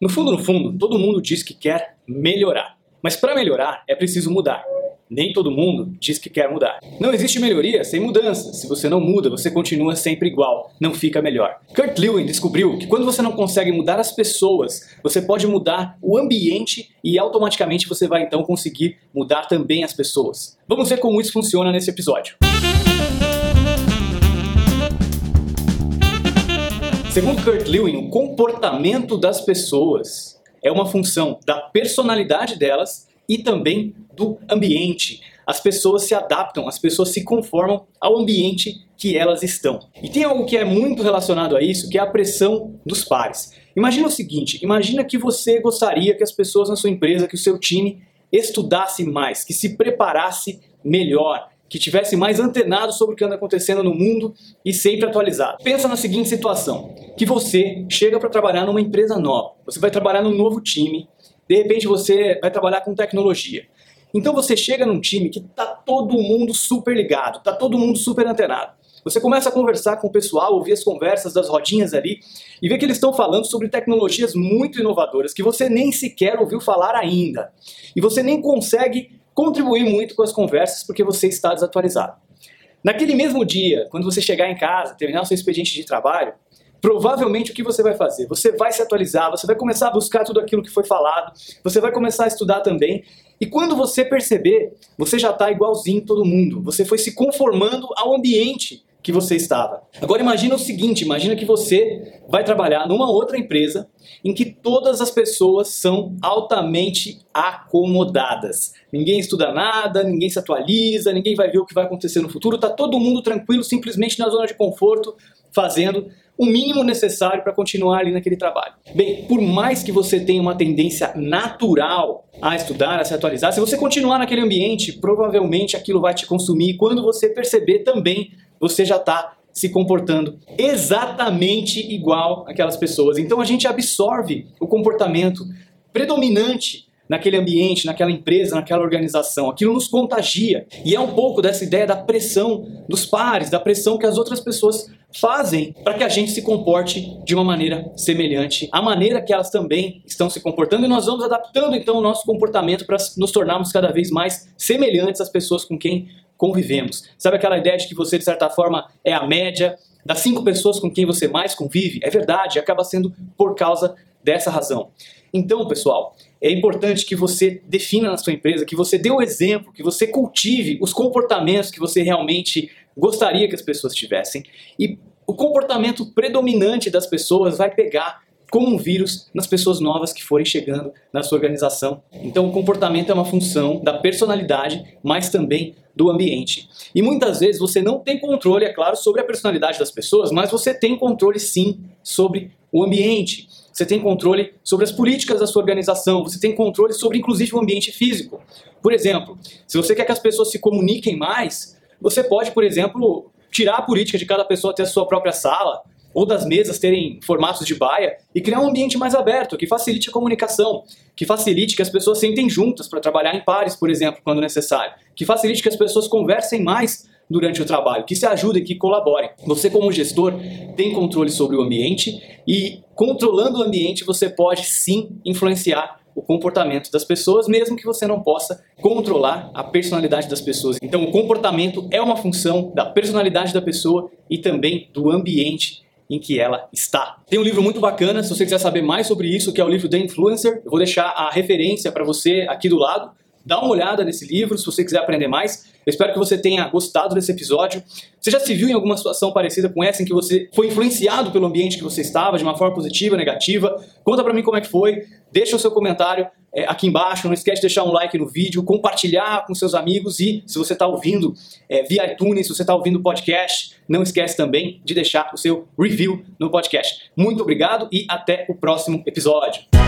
No fundo, no fundo, todo mundo diz que quer melhorar. Mas para melhorar é preciso mudar. Nem todo mundo diz que quer mudar. Não existe melhoria sem mudança. Se você não muda, você continua sempre igual, não fica melhor. Kurt Lewin descobriu que quando você não consegue mudar as pessoas, você pode mudar o ambiente e automaticamente você vai então conseguir mudar também as pessoas. Vamos ver como isso funciona nesse episódio. Segundo Kurt Lewin, o comportamento das pessoas é uma função da personalidade delas e também do ambiente. As pessoas se adaptam, as pessoas se conformam ao ambiente que elas estão. E tem algo que é muito relacionado a isso, que é a pressão dos pares. Imagina o seguinte, imagina que você gostaria que as pessoas na sua empresa, que o seu time estudasse mais, que se preparasse melhor, que tivesse mais antenado sobre o que anda acontecendo no mundo e sempre atualizado. Pensa na seguinte situação, que você chega para trabalhar numa empresa nova, você vai trabalhar num novo time, de repente você vai trabalhar com tecnologia. Então você chega num time que tá todo mundo super ligado, tá todo mundo super antenado. Você começa a conversar com o pessoal, ouvir as conversas das rodinhas ali e ver que eles estão falando sobre tecnologias muito inovadoras que você nem sequer ouviu falar ainda. E você nem consegue contribuir muito com as conversas porque você está desatualizado. Naquele mesmo dia, quando você chegar em casa, terminar o seu expediente de trabalho, provavelmente o que você vai fazer? Você vai se atualizar, você vai começar a buscar tudo aquilo que foi falado, você vai começar a estudar também. E quando você perceber, você já está igualzinho todo mundo. Você foi se conformando ao ambiente que você estava. Agora imagina o seguinte, imagina que você vai trabalhar numa outra empresa em que todas as pessoas são altamente acomodadas. Ninguém estuda nada, ninguém se atualiza, ninguém vai ver o que vai acontecer no futuro, tá todo mundo tranquilo, simplesmente na zona de conforto, fazendo o mínimo necessário para continuar ali naquele trabalho. Bem, por mais que você tenha uma tendência natural a estudar, a se atualizar, se você continuar naquele ambiente, provavelmente aquilo vai te consumir quando você perceber também você já está se comportando exatamente igual aquelas pessoas. Então a gente absorve o comportamento predominante naquele ambiente, naquela empresa, naquela organização. Aquilo nos contagia. E é um pouco dessa ideia da pressão dos pares, da pressão que as outras pessoas fazem para que a gente se comporte de uma maneira semelhante à maneira que elas também estão se comportando e nós vamos adaptando então o nosso comportamento para nos tornarmos cada vez mais semelhantes às pessoas com quem convivemos. Sabe aquela ideia de que você, de certa forma, é a média das cinco pessoas com quem você mais convive? É verdade, acaba sendo por causa dessa razão. Então, pessoal, é importante que você defina na sua empresa, que você dê o exemplo, que você cultive os comportamentos que você realmente gostaria que as pessoas tivessem. E o comportamento predominante das pessoas vai pegar como um vírus nas pessoas novas que forem chegando na sua organização. Então, o comportamento é uma função da personalidade, mas também do ambiente. E muitas vezes você não tem controle, é claro, sobre a personalidade das pessoas, mas você tem controle sim sobre o ambiente. Você tem controle sobre as políticas da sua organização, você tem controle sobre inclusive o ambiente físico. Por exemplo, se você quer que as pessoas se comuniquem mais, você pode, por exemplo, tirar a política de cada pessoa ter a sua própria sala, ou das mesas terem formatos de baia e criar um ambiente mais aberto, que facilite a comunicação, que facilite que as pessoas sentem juntas para trabalhar em pares, por exemplo, quando necessário, que facilite que as pessoas conversem mais durante o trabalho, que se ajudem, que colaborem. Você, como gestor, tem controle sobre o ambiente e, controlando o ambiente, você pode sim influenciar o comportamento das pessoas, mesmo que você não possa controlar a personalidade das pessoas. Então, o comportamento é uma função da personalidade da pessoa e também do ambiente em que ela está. Tem um livro muito bacana, se você quiser saber mais sobre isso, que é o livro The Influencer. Eu vou deixar a referência para você aqui do lado. Dá uma olhada nesse livro se você quiser aprender mais. Eu espero que você tenha gostado desse episódio. Você já se viu em alguma situação parecida com essa em que você foi influenciado pelo ambiente que você estava de uma forma positiva, negativa? Conta para mim como é que foi. Deixa o seu comentário é, aqui embaixo. Não esquece de deixar um like no vídeo, compartilhar com seus amigos e se você está ouvindo é, via iTunes, se você está ouvindo podcast, não esquece também de deixar o seu review no podcast. Muito obrigado e até o próximo episódio.